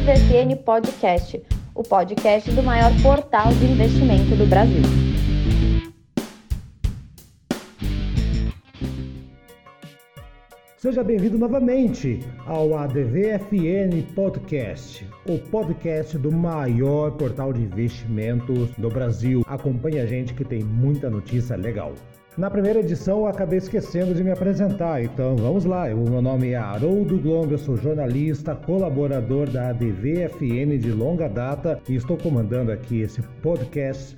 ADVFN Podcast, o podcast do maior portal de investimento do Brasil. Seja bem-vindo novamente ao ADVFN Podcast, o podcast do maior portal de investimentos do Brasil. Acompanhe a gente que tem muita notícia legal. Na primeira edição eu acabei esquecendo de me apresentar, então vamos lá. O meu nome é Haroldo Glomb, eu sou jornalista, colaborador da ADVFN de longa data e estou comandando aqui esse podcast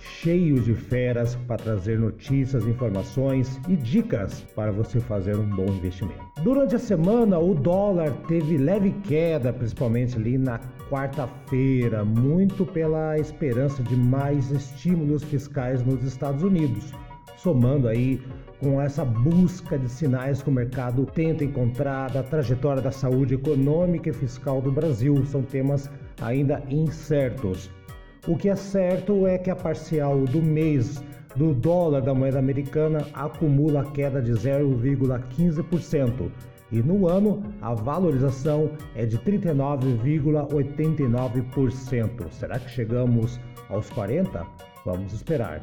cheio de feras para trazer notícias, informações e dicas para você fazer um bom investimento. Durante a semana, o dólar teve leve queda, principalmente ali na quarta-feira, muito pela esperança de mais estímulos fiscais nos Estados Unidos, somando aí com essa busca de sinais que o mercado tenta encontrar da trajetória da saúde econômica e fiscal do Brasil. São temas ainda incertos. O que é certo é que a parcial do mês do dólar da moeda americana acumula queda de 0,15% e no ano a valorização é de 39,89%. Será que chegamos aos 40? Vamos esperar.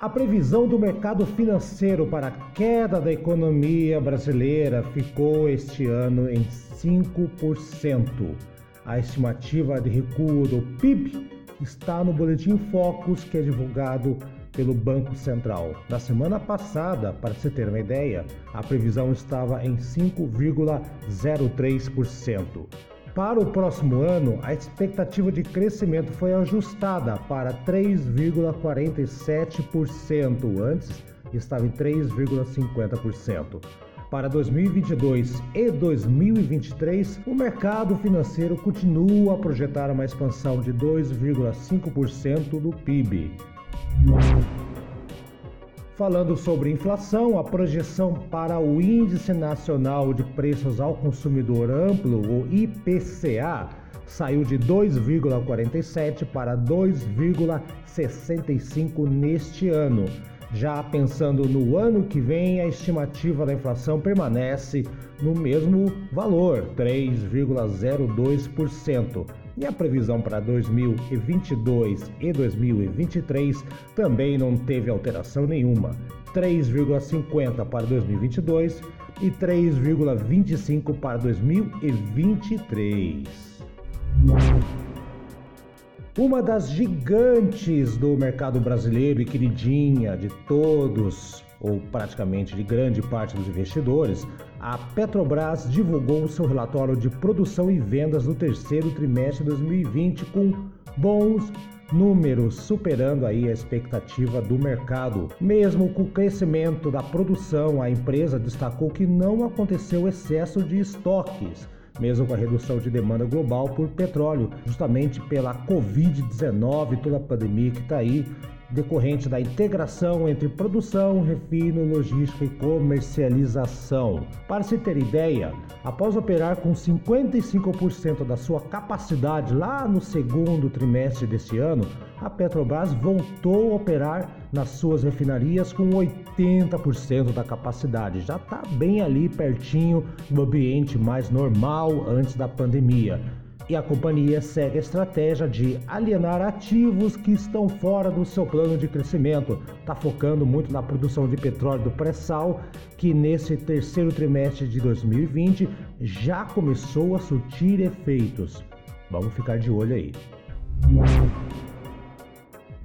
A previsão do mercado financeiro para a queda da economia brasileira ficou este ano em 5%. A estimativa de recuo do PIB está no Boletim Focus, que é divulgado pelo Banco Central. Na semana passada, para você ter uma ideia, a previsão estava em 5,03%. Para o próximo ano, a expectativa de crescimento foi ajustada para 3,47%. Antes estava em 3,50%. Para 2022 e 2023, o mercado financeiro continua a projetar uma expansão de 2,5% do PIB. Falando sobre inflação, a projeção para o Índice Nacional de Preços ao Consumidor Amplo, o IPCA, saiu de 2,47 para 2,65 neste ano. Já pensando no ano que vem, a estimativa da inflação permanece no mesmo valor, 3,02%. E a previsão para 2022 e 2023 também não teve alteração nenhuma, 3,50 para 2022 e 3,25 para 2023. Uma das gigantes do mercado brasileiro e queridinha de todos, ou praticamente de grande parte dos investidores, a Petrobras divulgou seu relatório de produção e vendas no terceiro trimestre de 2020 com bons números, superando aí a expectativa do mercado. Mesmo com o crescimento da produção, a empresa destacou que não aconteceu excesso de estoques mesmo com a redução de demanda global por petróleo, justamente pela Covid-19, toda a pandemia que está aí, decorrente da integração entre produção, refino, logística e comercialização. Para se ter ideia, após operar com 55% da sua capacidade lá no segundo trimestre deste ano, a Petrobras voltou a operar nas suas refinarias com 80% da capacidade. Já está bem ali pertinho do ambiente mais normal antes da pandemia. E a companhia segue a estratégia de alienar ativos que estão fora do seu plano de crescimento. Está focando muito na produção de petróleo do pré-sal, que nesse terceiro trimestre de 2020 já começou a surtir efeitos. Vamos ficar de olho aí.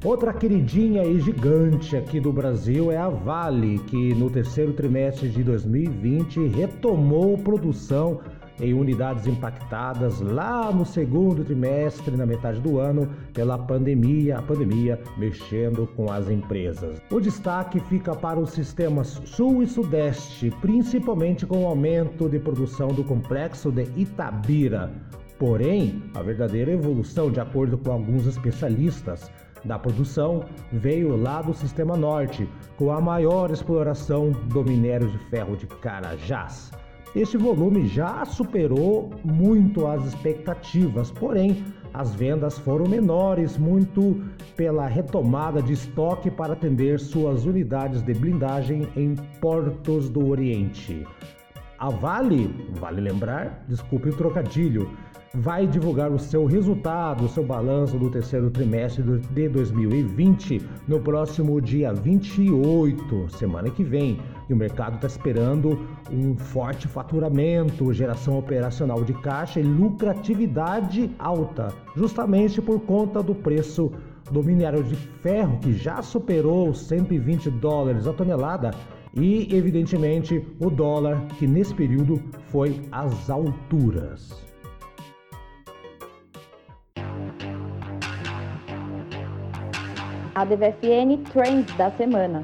Outra queridinha e gigante aqui do Brasil é a Vale, que no terceiro trimestre de 2020 retomou produção em unidades impactadas lá no segundo trimestre, na metade do ano, pela pandemia, a pandemia mexendo com as empresas. O destaque fica para os sistemas Sul e Sudeste, principalmente com o aumento de produção do complexo de Itabira. Porém, a verdadeira evolução, de acordo com alguns especialistas, da produção veio lá do Sistema Norte, com a maior exploração do minério de ferro de Carajás. Este volume já superou muito as expectativas, porém as vendas foram menores, muito pela retomada de estoque para atender suas unidades de blindagem em portos do Oriente. A Vale, vale lembrar, desculpe o trocadilho, vai divulgar o seu resultado, o seu balanço do terceiro trimestre de 2020 no próximo dia 28, semana que vem. E o mercado está esperando um forte faturamento, geração operacional de caixa e lucratividade alta, justamente por conta do preço do minério de ferro que já superou 120 dólares a tonelada e, evidentemente, o dólar que nesse período foi às alturas. A DVFN Trends da semana.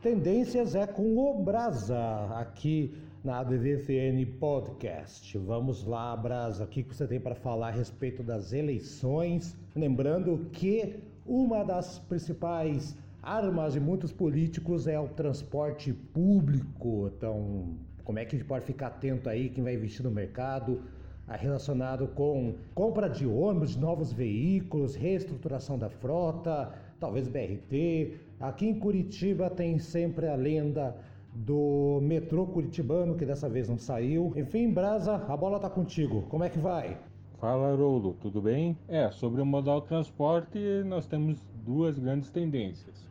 Tendências é com o Brasa, aqui na DVFN Podcast. Vamos lá, Brasa, o que você tem para falar a respeito das eleições? Lembrando que uma das principais armas de muitos políticos é o transporte público. Então, como é que a gente pode ficar atento aí, quem vai investir no mercado, relacionado com compra de ônibus, novos veículos, reestruturação da frota, talvez BRT. Aqui em Curitiba tem sempre a lenda do metrô curitibano, que dessa vez não saiu. Enfim, Brasa, a bola tá contigo. Como é que vai? Fala, Haroldo, tudo bem? É, sobre o modal transporte, nós temos duas grandes tendências.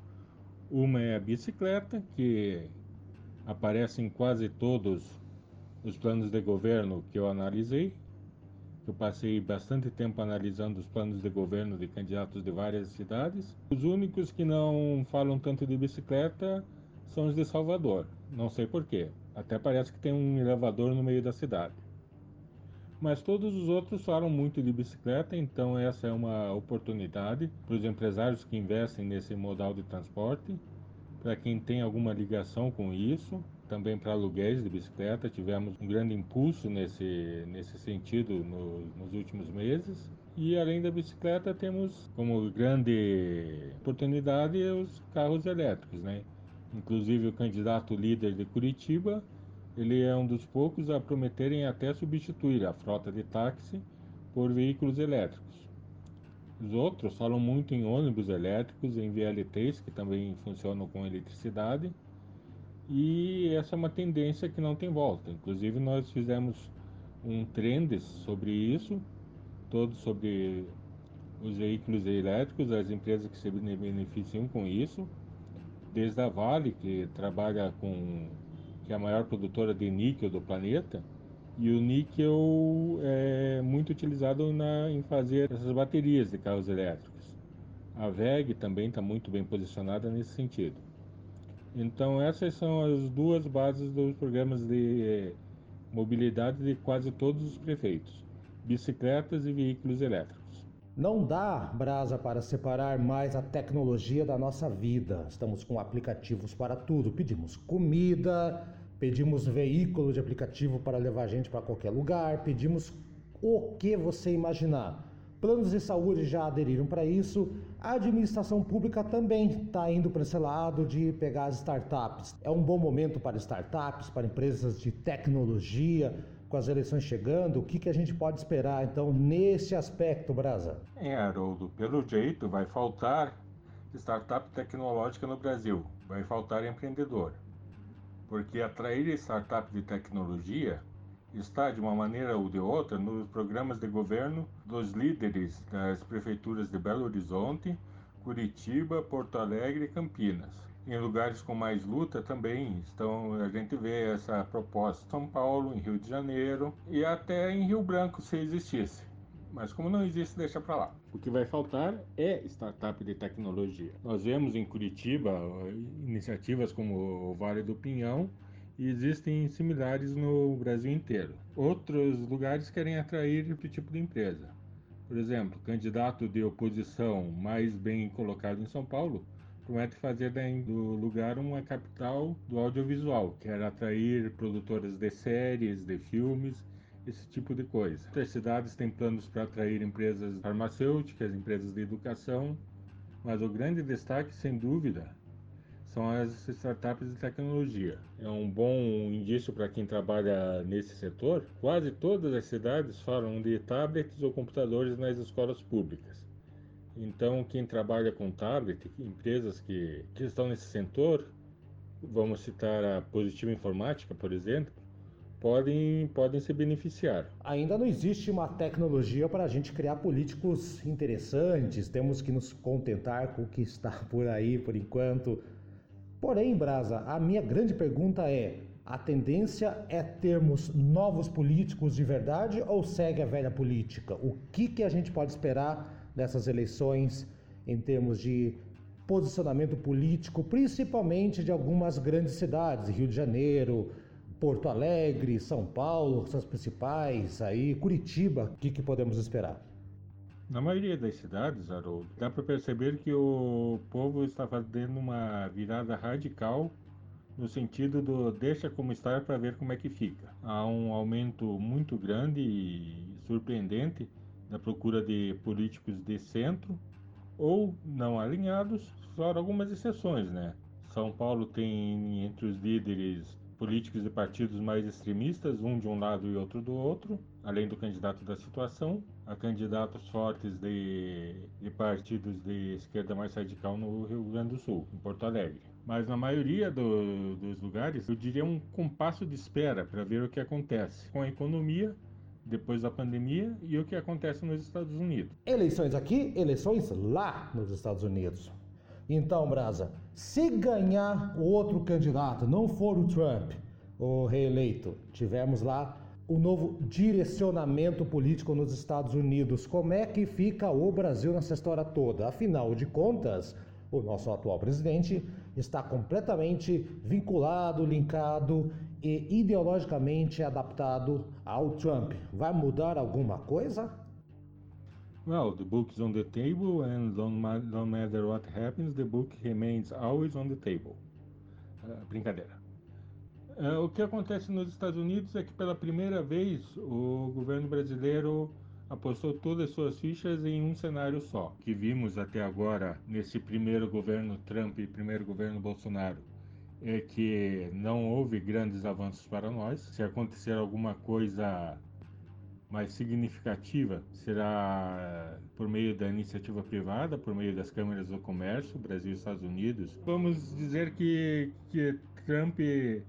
Uma é a bicicleta, que aparece em quase todos os planos de governo que eu analisei. Eu passei bastante tempo analisando os planos de governo de candidatos de várias cidades. Os únicos que não falam tanto de bicicleta são os de Salvador. Não sei porquê. Até parece que tem um elevador no meio da cidade. Mas todos os outros falam muito de bicicleta, então essa é uma oportunidade para os empresários que investem nesse modal de transporte para quem tem alguma ligação com isso, também para aluguéis de bicicleta, tivemos um grande impulso nesse, nesse sentido no, nos últimos meses. E além da bicicleta, temos como grande oportunidade os carros elétricos, né? Inclusive o candidato líder de Curitiba, ele é um dos poucos a prometerem até substituir a frota de táxi por veículos elétricos. Os outros falam muito em ônibus elétricos, em VLTs, que também funcionam com eletricidade. E essa é uma tendência que não tem volta. Inclusive, nós fizemos um trend sobre isso, todo sobre os veículos elétricos, as empresas que se beneficiam com isso, desde a Vale, que trabalha com que é a maior produtora de níquel do planeta, e o níquel é muito utilizado na, em fazer essas baterias de carros elétricos. A VEG também está muito bem posicionada nesse sentido. Então essas são as duas bases dos programas de eh, mobilidade de quase todos os prefeitos: bicicletas e veículos elétricos. Não dá, Brasa, para separar mais a tecnologia da nossa vida. Estamos com aplicativos para tudo. Pedimos comida, pedimos veículo de aplicativo para levar a gente para qualquer lugar, pedimos o que você imaginar. Planos de saúde já aderiram para isso, a administração pública também está indo para esse lado de pegar as startups. É um bom momento para startups, para empresas de tecnologia, com as eleições chegando, o que, que a gente pode esperar então nesse aspecto, Brasa? É, Haroldo, pelo jeito vai faltar startup tecnológica no Brasil, vai faltar empreendedor porque atrair startup de tecnologia está, de uma maneira ou de outra, nos programas de governo dos líderes das prefeituras de Belo Horizonte, Curitiba, Porto Alegre e Campinas. Em lugares com mais luta também estão, a gente vê essa proposta em São Paulo, em Rio de Janeiro e até em Rio Branco se existisse. Mas como não existe, deixa para lá. O que vai faltar é startup de tecnologia. Nós vemos em Curitiba iniciativas como o Vale do Pinhão e existem similares no Brasil inteiro. Outros lugares querem atrair esse tipo de empresa. Por exemplo, candidato de oposição mais bem colocado em São Paulo promete fazer do lugar uma capital do audiovisual, quer atrair produtoras de séries, de filmes esse tipo de coisa. Outras cidades têm planos para atrair empresas farmacêuticas, empresas de educação, mas o grande destaque, sem dúvida, são as startups de tecnologia. É um bom indício para quem trabalha nesse setor. Quase todas as cidades falam de tablets ou computadores nas escolas públicas. Então, quem trabalha com tablet, empresas que, que estão nesse setor, vamos citar a Positiva Informática, por exemplo, podem, podem se beneficiar. Ainda não existe uma tecnologia para a gente criar políticos interessantes, temos que nos contentar com o que está por aí por enquanto. Porém, Brasa, a minha grande pergunta é: a tendência é termos novos políticos de verdade ou segue a velha política? O que, que a gente pode esperar dessas eleições em termos de posicionamento político, principalmente de algumas grandes cidades, Rio de Janeiro, Porto Alegre, São Paulo, suas principais, aí Curitiba, o que, que podemos esperar? Na maioria das cidades, Haroldo, dá para perceber que o povo está fazendo uma virada radical no sentido do deixa como está para ver como é que fica. Há um aumento muito grande e surpreendente da procura de políticos de centro ou não alinhados, fora algumas exceções, né? São Paulo tem entre os líderes políticos de partidos mais extremistas, um de um lado e outro do outro, além do candidato da situação, a candidatos fortes de, de partidos de esquerda mais radical no Rio Grande do Sul, em Porto Alegre. Mas na maioria do, dos lugares, eu diria um compasso de espera para ver o que acontece com a economia depois da pandemia e o que acontece nos Estados Unidos. Eleições aqui, eleições lá nos Estados Unidos. Então, Brasa, se ganhar o outro candidato, não for o Trump, o reeleito, tivemos lá o novo direcionamento político nos Estados Unidos. Como é que fica o Brasil nessa história toda? Afinal de contas, o nosso atual presidente está completamente vinculado, linkado e ideologicamente adaptado ao Trump. Vai mudar alguma coisa? Well, the book is on the table, and no, matter what happens, the book remains always on the table. Uh, brincadeira. Uh, o que acontece nos Estados Unidos é que pela primeira vez o governo brasileiro apostou todas as suas fichas em um cenário só, que vimos até agora nesse primeiro governo Trump e primeiro governo Bolsonaro. É que não houve grandes avanços para nós. Se acontecer alguma coisa mais significativa será por meio da iniciativa privada, por meio das câmaras do comércio, Brasil e Estados Unidos. Vamos dizer que, que Trump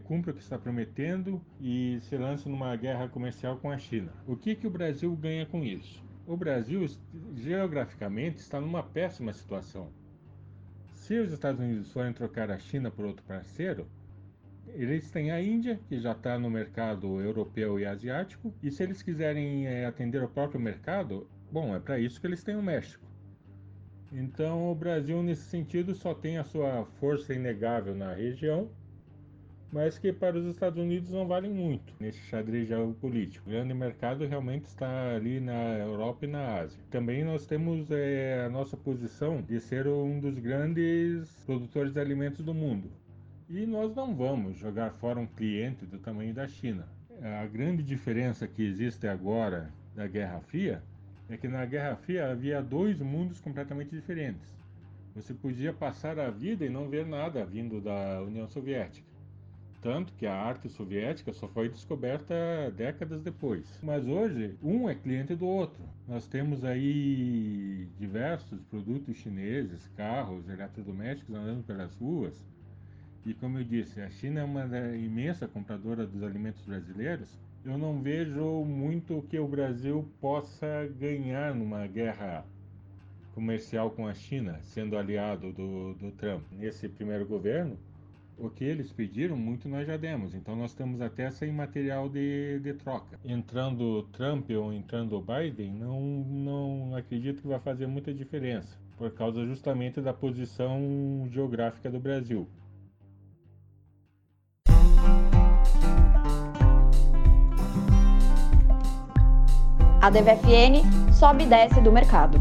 cumpre o que está prometendo e se lança numa guerra comercial com a China. O que, que o Brasil ganha com isso? O Brasil, geograficamente, está numa péssima situação. Se os Estados Unidos forem trocar a China por outro parceiro, eles têm a Índia, que já está no mercado europeu e asiático, e se eles quiserem é, atender o próprio mercado, bom, é para isso que eles têm o México. Então, o Brasil, nesse sentido, só tem a sua força inegável na região, mas que para os Estados Unidos não valem muito nesse xadrez geopolítico. O grande mercado realmente está ali na Europa e na Ásia. Também nós temos é, a nossa posição de ser um dos grandes produtores de alimentos do mundo. E nós não vamos jogar fora um cliente do tamanho da China. A grande diferença que existe agora da Guerra Fria é que na Guerra Fria havia dois mundos completamente diferentes. Você podia passar a vida e não ver nada vindo da União Soviética. Tanto que a arte soviética só foi descoberta décadas depois. Mas hoje, um é cliente do outro. Nós temos aí diversos produtos chineses, carros, eletrodomésticos andando pelas ruas e como eu disse, a China é uma imensa compradora dos alimentos brasileiros. Eu não vejo muito que o Brasil possa ganhar numa guerra comercial com a China, sendo aliado do, do Trump. Nesse primeiro governo, o que eles pediram, muito nós já demos. Então nós temos até sem material de, de troca. Entrando Trump ou entrando Biden, não, não acredito que vai fazer muita diferença, por causa justamente da posição geográfica do Brasil. A DVFN sobe e desce do mercado.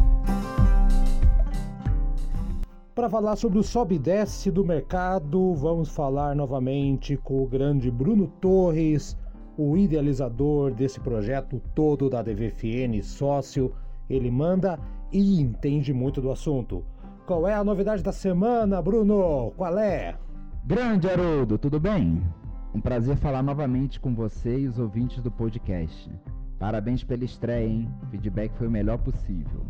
Para falar sobre o sobe e desce do mercado, vamos falar novamente com o grande Bruno Torres, o idealizador desse projeto todo da DVFN, sócio. Ele manda e entende muito do assunto. Qual é a novidade da semana, Bruno? Qual é? Grande Haroldo, tudo bem? Um prazer falar novamente com você e os ouvintes do podcast. Parabéns pela estreia, hein? O feedback foi o melhor possível.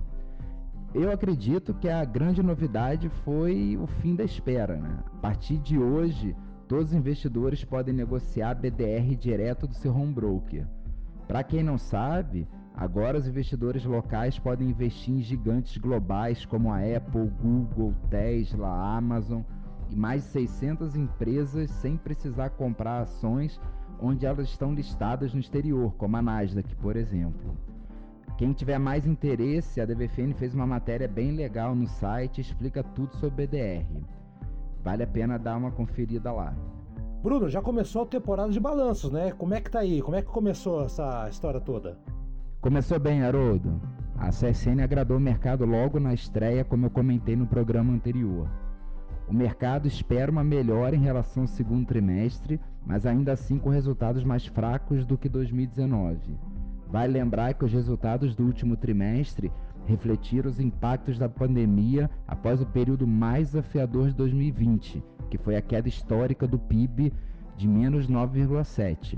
eu acredito que a grande novidade foi o fim da espera. Né? A partir de hoje, todos os investidores podem negociar BDR direto do seu home broker. Para quem não sabe, agora os investidores locais podem investir em gigantes globais como a Apple, Google, Tesla, Amazon e mais de 600 empresas sem precisar comprar ações onde elas estão listadas no exterior, como a Nasdaq, por exemplo. Quem tiver mais interesse, a DVFN fez uma matéria bem legal no site, explica tudo sobre BDR. Vale a pena dar uma conferida lá. Bruno, já começou a temporada de balanços, né? Como é que tá aí? Como é que começou essa história toda? Começou bem, Haroldo. A CSN agradou o mercado logo na estreia, como eu comentei no programa anterior. O mercado espera uma melhora em relação ao segundo trimestre, mas ainda assim com resultados mais fracos do que 2019. Vale lembrar que os resultados do último trimestre refletiram os impactos da pandemia após o período mais desafiador de 2020, que foi a queda histórica do PIB de menos 9,7%.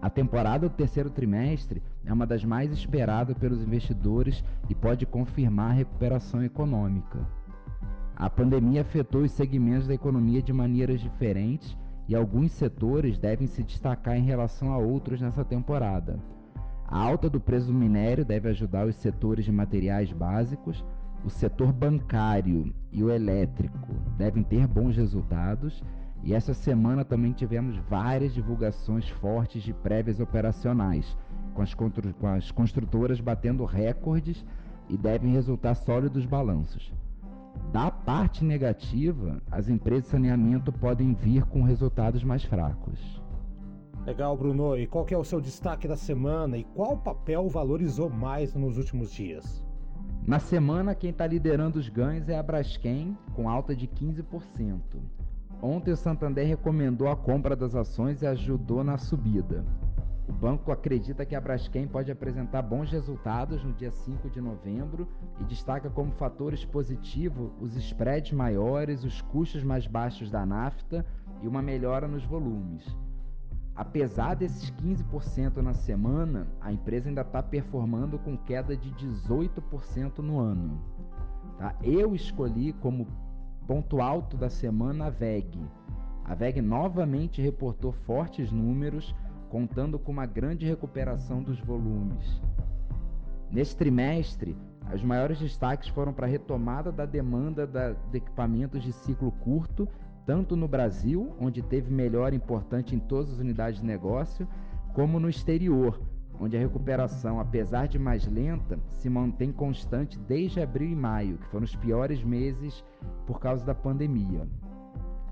A temporada do terceiro trimestre é uma das mais esperadas pelos investidores e pode confirmar a recuperação econômica. A pandemia afetou os segmentos da economia de maneiras diferentes e alguns setores devem se destacar em relação a outros nessa temporada. A alta do preço do minério deve ajudar os setores de materiais básicos, o setor bancário e o elétrico devem ter bons resultados. E essa semana também tivemos várias divulgações fortes de prévias operacionais, com as, com as construtoras batendo recordes e devem resultar sólidos balanços. Da parte negativa, as empresas de saneamento podem vir com resultados mais fracos. Legal, Bruno. E qual é o seu destaque da semana e qual papel valorizou mais nos últimos dias? Na semana, quem está liderando os ganhos é a Braskem, com alta de 15%. Ontem, o Santander recomendou a compra das ações e ajudou na subida. O banco acredita que a Braskem pode apresentar bons resultados no dia 5 de novembro e destaca como fatores positivos os spreads maiores, os custos mais baixos da nafta e uma melhora nos volumes. Apesar desses 15% na semana, a empresa ainda está performando com queda de 18% no ano. Tá? Eu escolhi como ponto alto da semana a VEG. A VEG novamente reportou fortes números, contando com uma grande recuperação dos volumes. Neste trimestre, os maiores destaques foram para a retomada da demanda de equipamentos de ciclo curto tanto no Brasil, onde teve melhora importante em todas as unidades de negócio, como no exterior, onde a recuperação, apesar de mais lenta, se mantém constante desde abril e maio, que foram os piores meses por causa da pandemia.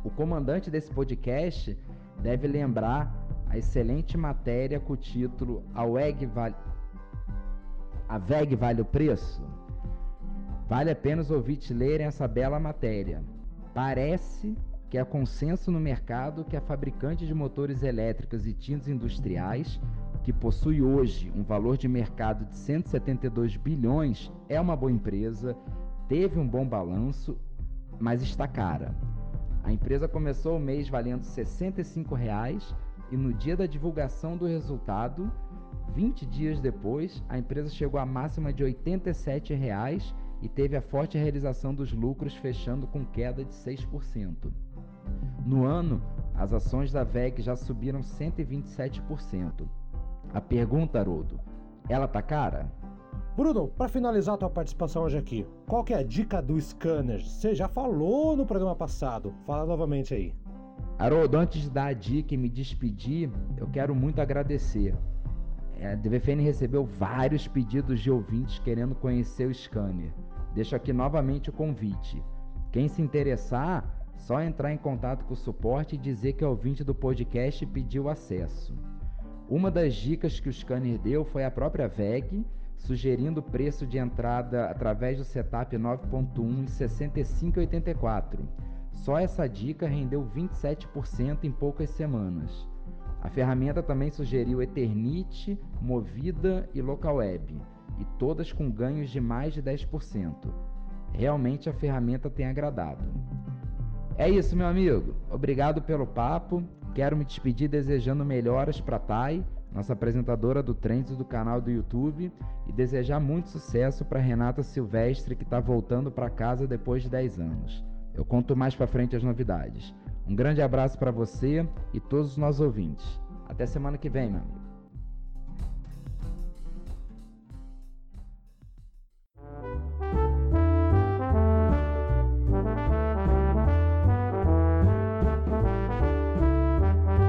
O comandante desse podcast deve lembrar a excelente matéria com o título A WEG vale, a VEG vale o preço? Vale apenas ouvir te lerem essa bela matéria. Parece que é consenso no mercado que a fabricante de motores elétricos e tintas industriais, que possui hoje um valor de mercado de 172 bilhões, é uma boa empresa, teve um bom balanço, mas está cara. A empresa começou o mês valendo 65 reais, e no dia da divulgação do resultado, 20 dias depois, a empresa chegou à máxima de 87 reais e teve a forte realização dos lucros, fechando com queda de 6%. No ano, as ações da VEG já subiram 127%. A pergunta, Haroldo, ela tá cara? Bruno, para finalizar tua participação hoje aqui, qual que é a dica do scanner? Você já falou no programa passado, fala novamente aí. Haroldo, antes de dar a dica e me despedir, eu quero muito agradecer. A DVFN recebeu vários pedidos de ouvintes querendo conhecer o scanner. Deixo aqui novamente o convite. Quem se interessar, só entrar em contato com o suporte e dizer que é ouvinte do podcast e pediu acesso. Uma das dicas que o scanner deu foi a própria VEG, sugerindo o preço de entrada através do setup 9.1 em 65,84. Só essa dica rendeu 27% em poucas semanas. A ferramenta também sugeriu Eternit, Movida e LocalWeb, e todas com ganhos de mais de 10%. Realmente a ferramenta tem agradado. É isso, meu amigo. Obrigado pelo papo. Quero me despedir desejando melhoras para Tai, nossa apresentadora do Trends do canal do YouTube, e desejar muito sucesso para Renata Silvestre, que está voltando para casa depois de 10 anos. Eu conto mais para frente as novidades. Um grande abraço para você e todos os nossos ouvintes. Até semana que vem, meu amigo.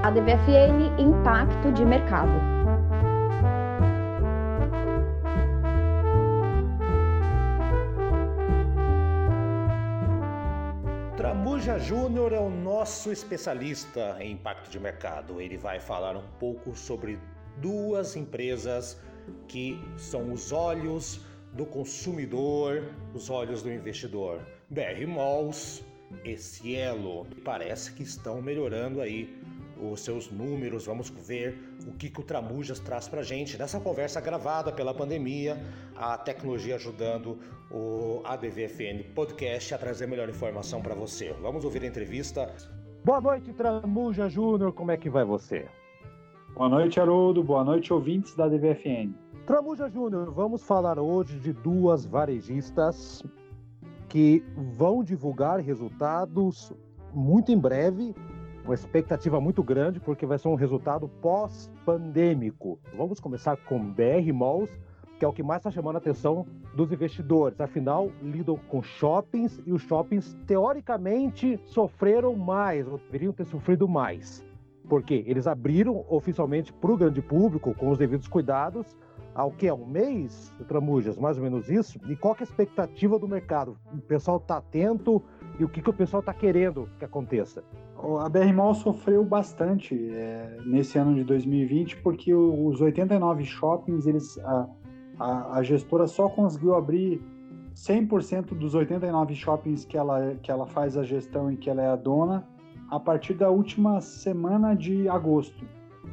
A DVFN Impacto de Mercado. Tramuja Júnior é o nosso especialista em impacto de mercado. Ele vai falar um pouco sobre duas empresas que são os olhos do consumidor, os olhos do investidor. BR Malls e Cielo. Parece que estão melhorando aí os seus números, vamos ver o que, que o Tramujas traz para gente nessa conversa gravada pela pandemia, a tecnologia ajudando o ADVFN Podcast a trazer melhor informação para você. Vamos ouvir a entrevista. Boa noite, Tramuja Júnior, como é que vai você? Boa noite, Haroldo. Boa noite, ouvintes da DVFN. Tramuja Júnior, vamos falar hoje de duas varejistas que vão divulgar resultados muito em breve uma expectativa muito grande, porque vai ser um resultado pós-pandêmico. Vamos começar com BR Malls, que é o que mais está chamando a atenção dos investidores. Afinal, lidam com shoppings e os shoppings, teoricamente, sofreram mais, ou deveriam ter sofrido mais. Porque eles abriram oficialmente para o grande público, com os devidos cuidados, há o que? Um mês, Tramujas, mais ou menos isso? E qual é a expectativa do mercado? O pessoal está atento e o que, que o pessoal está querendo que aconteça? A BR Mall sofreu bastante é, nesse ano de 2020 porque os 89 shoppings, eles, a, a, a gestora só conseguiu abrir 100% dos 89 shoppings que ela, que ela faz a gestão e que ela é a dona a partir da última semana de agosto.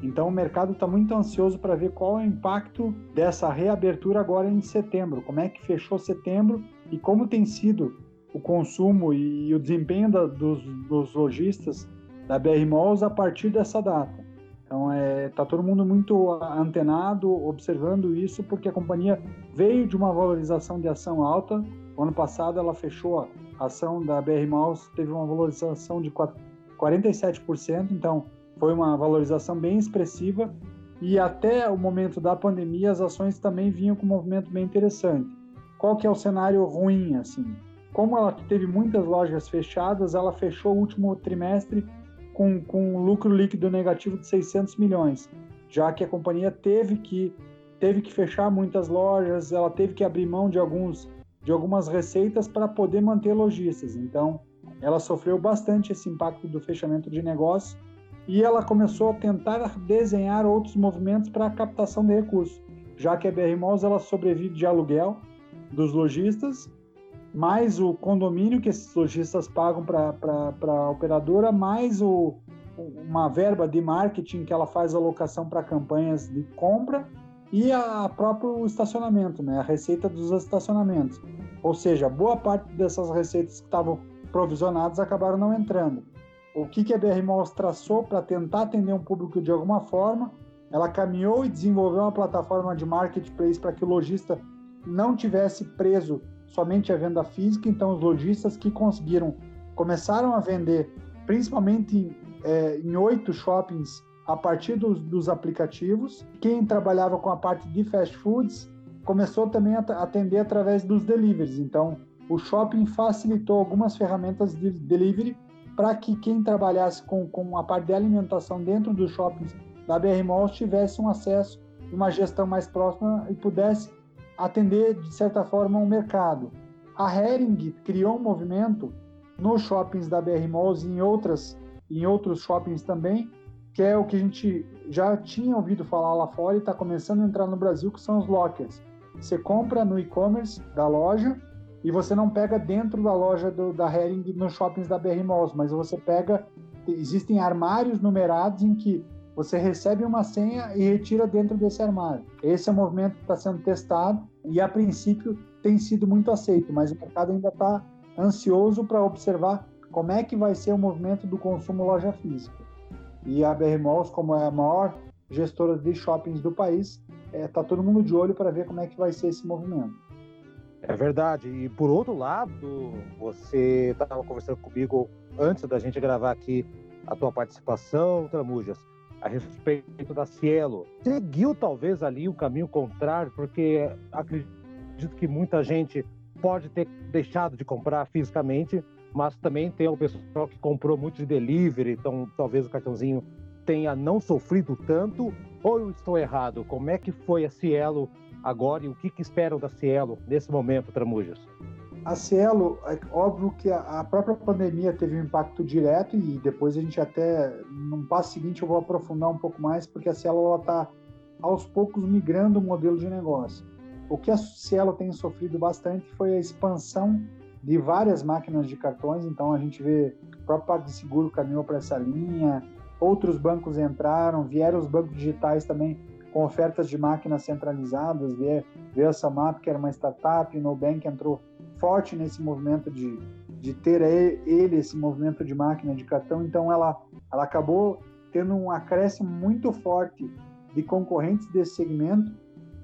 Então o mercado está muito ansioso para ver qual é o impacto dessa reabertura agora em setembro, como é que fechou setembro e como tem sido o consumo e o desempenho da, dos, dos lojistas da BR Malls a partir dessa data. Então, é, tá todo mundo muito antenado, observando isso, porque a companhia veio de uma valorização de ação alta. O ano passado, ela fechou a ação da BR Malls, teve uma valorização de 47%, então foi uma valorização bem expressiva. E até o momento da pandemia, as ações também vinham com um movimento bem interessante. Qual que é o cenário ruim, assim? Como ela teve muitas lojas fechadas, ela fechou o último trimestre com, com um lucro líquido negativo de 600 milhões, já que a companhia teve que teve que fechar muitas lojas, ela teve que abrir mão de alguns de algumas receitas para poder manter lojistas. Então, ela sofreu bastante esse impacto do fechamento de negócios e ela começou a tentar desenhar outros movimentos para a captação de recursos, já que a BR Malls ela sobrevive de aluguel dos lojistas mais o condomínio que esses lojistas pagam para a operadora, mais o, uma verba de marketing que ela faz alocação para campanhas de compra e a próprio estacionamento, né, a receita dos estacionamentos. Ou seja, boa parte dessas receitas que estavam provisionadas acabaram não entrando. O que, que a BR Malls traçou para tentar atender um público de alguma forma? Ela caminhou e desenvolveu uma plataforma de marketplace para que o lojista não tivesse preso somente a venda física, então os lojistas que conseguiram começaram a vender, principalmente é, em oito shoppings, a partir dos, dos, aplicativos. Quem trabalhava com a parte de fast foods começou também a atender através dos deliveries. Então, o shopping facilitou algumas ferramentas de delivery para que quem trabalhasse com, com a parte de alimentação dentro dos shoppings da BR Malls tivesse um acesso, uma gestão mais próxima e pudesse atender, de certa forma, um mercado. A Hering criou um movimento nos shoppings da BR Malls e em, outras, em outros shoppings também, que é o que a gente já tinha ouvido falar lá fora e está começando a entrar no Brasil, que são os lockers. Você compra no e-commerce da loja e você não pega dentro da loja do, da Hering nos shoppings da BR Malls, mas você pega. Existem armários numerados em que você recebe uma senha e retira dentro desse armário. Esse é o movimento que está sendo testado e, a princípio, tem sido muito aceito, mas o mercado ainda está ansioso para observar como é que vai ser o movimento do consumo loja física. E a BR Malls, como é a maior gestoras de shoppings do país. Está é, tá todo mundo de olho para ver como é que vai ser esse movimento. É verdade. E por outro lado, você estava conversando comigo antes da gente gravar aqui a tua participação, Tramujas, a respeito da Cielo. Seguiu talvez ali o caminho contrário, porque acredito que muita gente pode ter deixado de comprar fisicamente, mas também tem o pessoal que comprou muito de delivery, então talvez o cartãozinho tenha não sofrido tanto. Ou eu estou errado? Como é que foi a Cielo agora e o que, que esperam da Cielo nesse momento, Tramujas? A Cielo, é óbvio que a própria pandemia teve um impacto direto e depois a gente até, no passo seguinte, eu vou aprofundar um pouco mais, porque a Cielo está aos poucos migrando o modelo de negócio. O que a Cielo tem sofrido bastante foi a expansão de várias máquinas de cartões, então a gente vê o próprio PagSeguro caminhou para essa linha, outros bancos entraram, vieram os bancos digitais também com ofertas de máquinas centralizadas, veio, veio a Samap, que era uma startup, Nubank entrou forte nesse movimento de, de ter ele, esse movimento de máquina de cartão, então ela, ela acabou tendo um acréscimo muito forte de concorrentes desse segmento.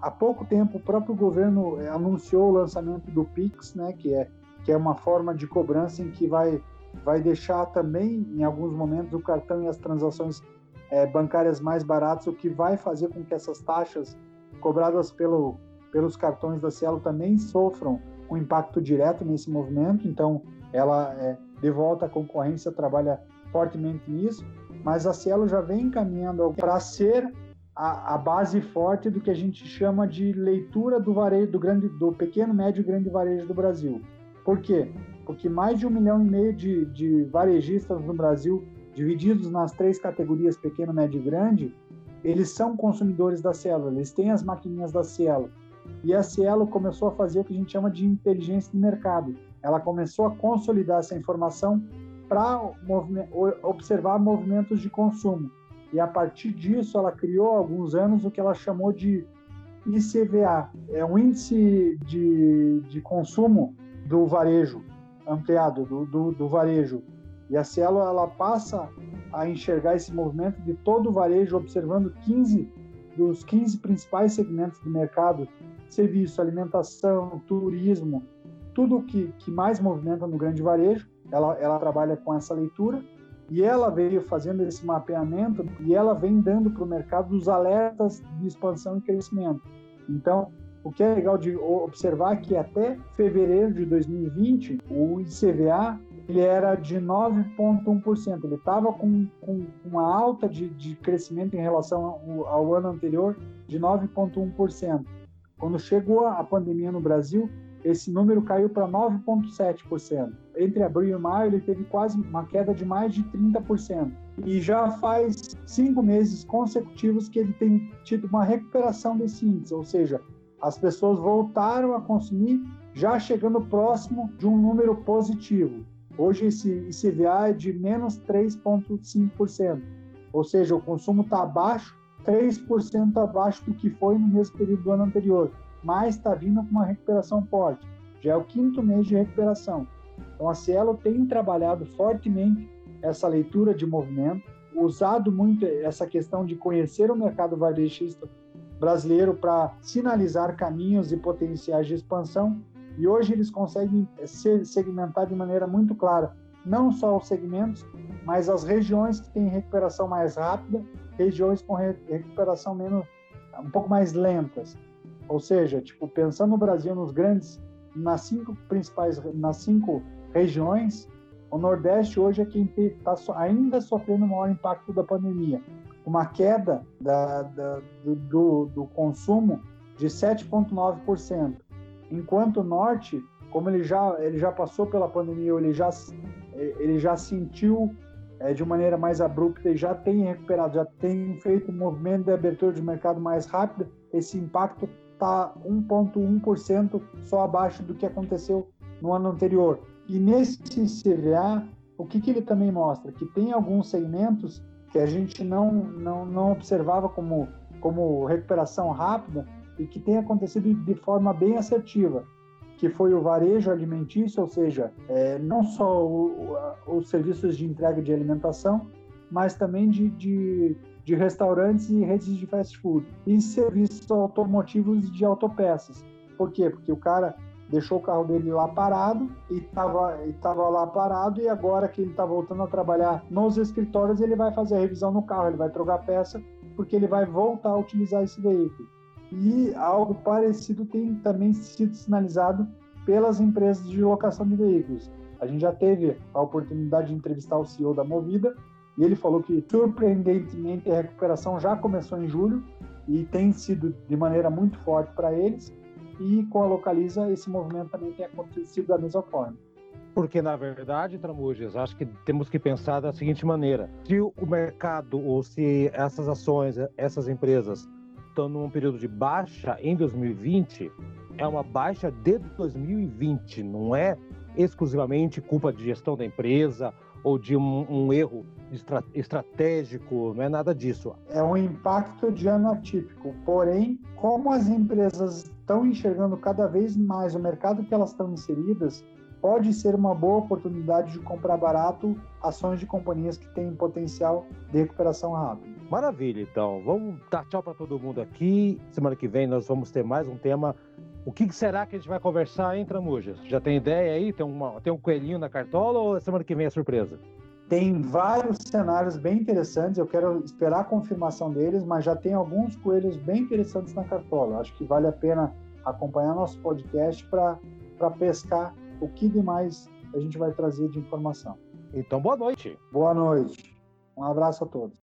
Há pouco tempo, o próprio governo eh, anunciou o lançamento do Pix, né, que é, que é uma forma de cobrança em que vai, vai deixar também, em alguns momentos, o cartão e as transações é, bancárias mais baratas, o que vai fazer com que essas taxas cobradas pelo, pelos cartões da Cielo também sofram um impacto direto nesse movimento. Então, ela, é, de volta à concorrência, trabalha fortemente nisso, mas a Cielo já vem encaminhando para ser a, a, base forte do que a gente chama de leitura do varejo do grande, do pequeno, médio e grande varejo do Brasil. Por quê? Porque mais de um milhão e meio de, de varejistas no Brasil, divididos nas três categorias pequeno, médio e grande, eles são consumidores da Cielo, eles têm as maquininhas da Cielo. E a Cielo começou a fazer o que a gente chama de inteligência de mercado. Ela começou a consolidar essa informação para observar movimentos de consumo. E a partir disso, ela criou há alguns anos o que ela chamou de ICVA, é um índice de, de consumo do varejo, ampliado do, do, do varejo. E a Cielo ela passa a enxergar esse movimento de todo o varejo, observando 15 dos 15 principais segmentos do mercado serviço, alimentação, turismo, tudo que, que mais movimenta no grande varejo, ela, ela trabalha com essa leitura e ela veio fazendo esse mapeamento e ela vem dando para o mercado os alertas de expansão e crescimento. Então, o que é legal de observar é que até fevereiro de 2020, o ICVA ele era de 9,1%. Ele estava com, com, uma alta de, de crescimento em relação ao, ao ano anterior de 9,1%. Quando chegou a pandemia no Brasil, esse número caiu para 9,7%. Entre abril e maio, ele teve quase uma queda de mais de 30%. E já faz cinco meses consecutivos que ele tem tido uma recuperação desse índice, ou seja, as pessoas voltaram a consumir já chegando próximo de um número positivo. Hoje esse ICVA é de menos 3,5%, ou seja, o consumo está abaixo 3% abaixo do que foi no mesmo período do ano anterior, mas está vindo com uma recuperação forte. Já é o quinto mês de recuperação. Então a Cielo tem trabalhado fortemente essa leitura de movimento, usado muito essa questão de conhecer o mercado varejista brasileiro para sinalizar caminhos e potenciais de expansão. E hoje eles conseguem segmentar de maneira muito clara não só os segmentos, mas as regiões que têm recuperação mais rápida, regiões com recuperação menos um pouco mais lentas. Ou seja, tipo, pensando no Brasil nos grandes nas cinco principais nas cinco regiões, o Nordeste hoje é quem está ainda sofrendo o maior impacto da pandemia. Uma queda da, da, do, do consumo de 7,9%, enquanto o Norte, como ele já, ele já passou pela pandemia, ele já ele já sentiu é, de maneira mais abrupta e já tem recuperado, já tem feito um movimento de abertura de mercado mais rápido, esse impacto está 1,1% só abaixo do que aconteceu no ano anterior. E nesse CVA, o que, que ele também mostra? Que tem alguns segmentos que a gente não, não, não observava como, como recuperação rápida e que tem acontecido de forma bem assertiva que foi o varejo alimentício, ou seja, é, não só o, o, os serviços de entrega de alimentação, mas também de, de, de, restaurantes e redes de fast food, e serviços automotivos de autopeças. Por quê? Porque o cara deixou o carro dele lá parado e estava tava lá parado e agora que ele está voltando a trabalhar nos escritórios, ele vai fazer a revisão no carro, ele vai trocar peça porque ele vai voltar a utilizar esse veículo. E algo parecido tem também sido sinalizado pelas empresas de locação de veículos. A gente já teve a oportunidade de entrevistar o CEO da Movida e ele falou que, surpreendentemente, a recuperação já começou em julho e tem sido de maneira muito forte para eles. E com a Localiza, esse movimento também tem acontecido da mesma forma. Porque, na verdade, Tramujas, acho que temos que pensar da seguinte maneira: se o mercado ou se essas ações, essas empresas estão num período de baixa em 2020, é uma baixa de 2020, não é exclusivamente culpa de gestão da empresa ou de um, um erro estra estratégico, não é nada disso. É um impacto de ano atípico, porém, como as empresas estão enxergando cada vez mais o mercado que elas estão inseridas, pode ser uma boa oportunidade de comprar barato ações de companhias que têm potencial de recuperação rápida. Maravilha, então. Vamos dar tchau para todo mundo aqui. Semana que vem nós vamos ter mais um tema. O que será que a gente vai conversar, hein, Tramujas? Já tem ideia aí? Tem, uma, tem um coelhinho na cartola ou semana que vem é surpresa? Tem vários cenários bem interessantes, eu quero esperar a confirmação deles, mas já tem alguns coelhos bem interessantes na cartola. Acho que vale a pena acompanhar nosso podcast para pescar o que demais a gente vai trazer de informação. Então, boa noite. Boa noite. Um abraço a todos.